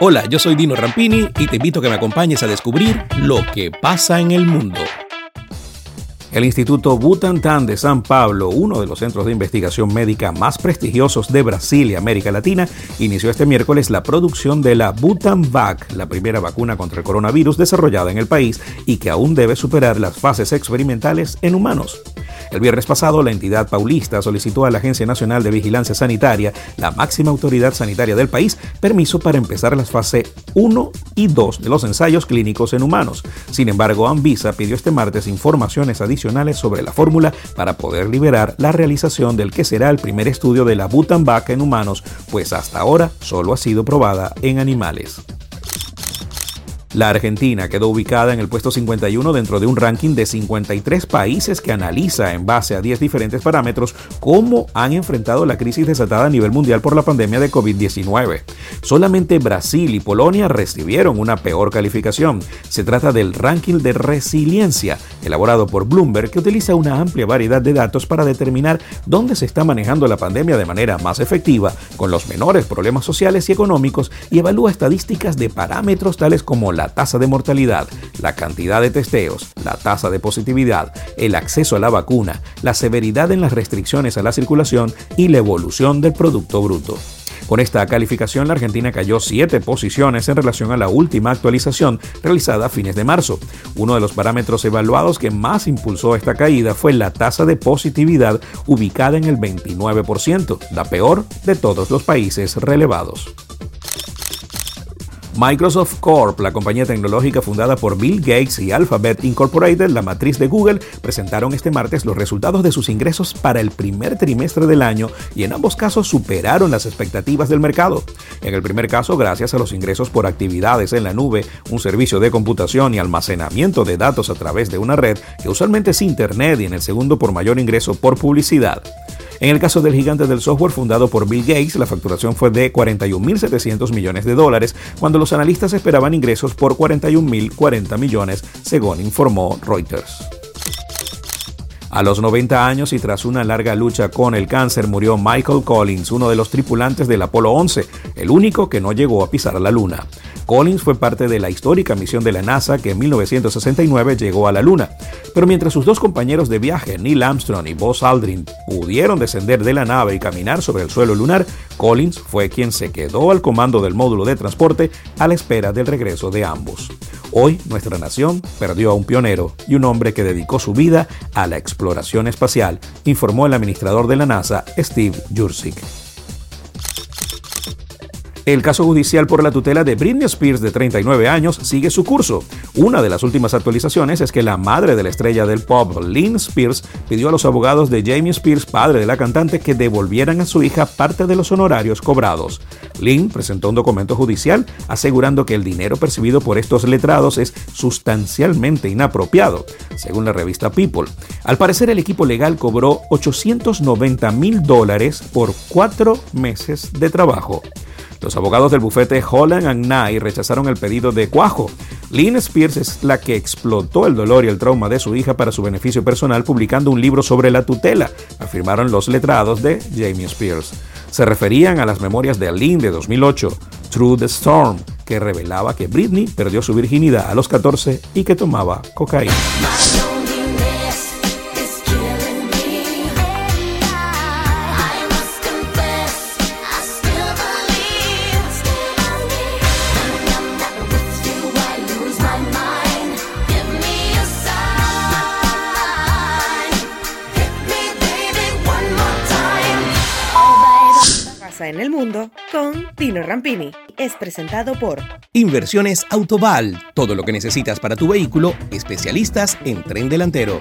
Hola, yo soy Dino Rampini y te invito a que me acompañes a descubrir lo que pasa en el mundo. El Instituto Butantan de San Pablo, uno de los centros de investigación médica más prestigiosos de Brasil y América Latina, inició este miércoles la producción de la Butanvac, la primera vacuna contra el coronavirus desarrollada en el país y que aún debe superar las fases experimentales en humanos. El viernes pasado, la entidad paulista solicitó a la Agencia Nacional de Vigilancia Sanitaria, la máxima autoridad sanitaria del país, permiso para empezar las fases 1 y 2 de los ensayos clínicos en humanos. Sin embargo, Anvisa pidió este martes informaciones adicionales sobre la fórmula para poder liberar la realización del que será el primer estudio de la Butanvac en humanos, pues hasta ahora solo ha sido probada en animales. La Argentina quedó ubicada en el puesto 51 dentro de un ranking de 53 países que analiza en base a 10 diferentes parámetros cómo han enfrentado la crisis desatada a nivel mundial por la pandemia de COVID-19. Solamente Brasil y Polonia recibieron una peor calificación. Se trata del ranking de resiliencia, elaborado por Bloomberg, que utiliza una amplia variedad de datos para determinar dónde se está manejando la pandemia de manera más efectiva, con los menores problemas sociales y económicos, y evalúa estadísticas de parámetros tales como la la tasa de mortalidad, la cantidad de testeos, la tasa de positividad, el acceso a la vacuna, la severidad en las restricciones a la circulación y la evolución del Producto Bruto. Con esta calificación, la Argentina cayó siete posiciones en relación a la última actualización realizada a fines de marzo. Uno de los parámetros evaluados que más impulsó esta caída fue la tasa de positividad ubicada en el 29%, la peor de todos los países relevados. Microsoft Corp, la compañía tecnológica fundada por Bill Gates y Alphabet Incorporated, la matriz de Google, presentaron este martes los resultados de sus ingresos para el primer trimestre del año y en ambos casos superaron las expectativas del mercado. En el primer caso, gracias a los ingresos por actividades en la nube, un servicio de computación y almacenamiento de datos a través de una red que usualmente es Internet y en el segundo por mayor ingreso por publicidad. En el caso del gigante del software fundado por Bill Gates, la facturación fue de 41.700 millones de dólares, cuando los analistas esperaban ingresos por 41.040 millones, según informó Reuters. A los 90 años y tras una larga lucha con el cáncer murió Michael Collins, uno de los tripulantes del Apolo 11, el único que no llegó a pisar la Luna. Collins fue parte de la histórica misión de la NASA que en 1969 llegó a la Luna. Pero mientras sus dos compañeros de viaje, Neil Armstrong y Buzz Aldrin, pudieron descender de la nave y caminar sobre el suelo lunar, Collins fue quien se quedó al comando del módulo de transporte a la espera del regreso de ambos. Hoy nuestra nación perdió a un pionero y un hombre que dedicó su vida a la exploración espacial, informó el administrador de la NASA, Steve Jurczyk. El caso judicial por la tutela de Britney Spears de 39 años sigue su curso. Una de las últimas actualizaciones es que la madre de la estrella del pop, Lynn Spears, pidió a los abogados de Jamie Spears, padre de la cantante, que devolvieran a su hija parte de los honorarios cobrados. Lynn presentó un documento judicial asegurando que el dinero percibido por estos letrados es sustancialmente inapropiado, según la revista People. Al parecer el equipo legal cobró 890 mil dólares por cuatro meses de trabajo. Los abogados del bufete Holland Nye rechazaron el pedido de Cuajo. Lynn Spears es la que explotó el dolor y el trauma de su hija para su beneficio personal publicando un libro sobre la tutela, afirmaron los letrados de Jamie Spears. Se referían a las memorias de Lynn de 2008, Through the Storm, que revelaba que Britney perdió su virginidad a los 14 y que tomaba cocaína. En el mundo con Tino Rampini. Es presentado por Inversiones Autoval. Todo lo que necesitas para tu vehículo, especialistas en tren delantero.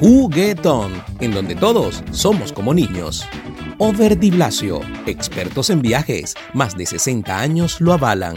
Juguetón, en donde todos somos como niños. Over expertos en viajes, más de 60 años lo avalan.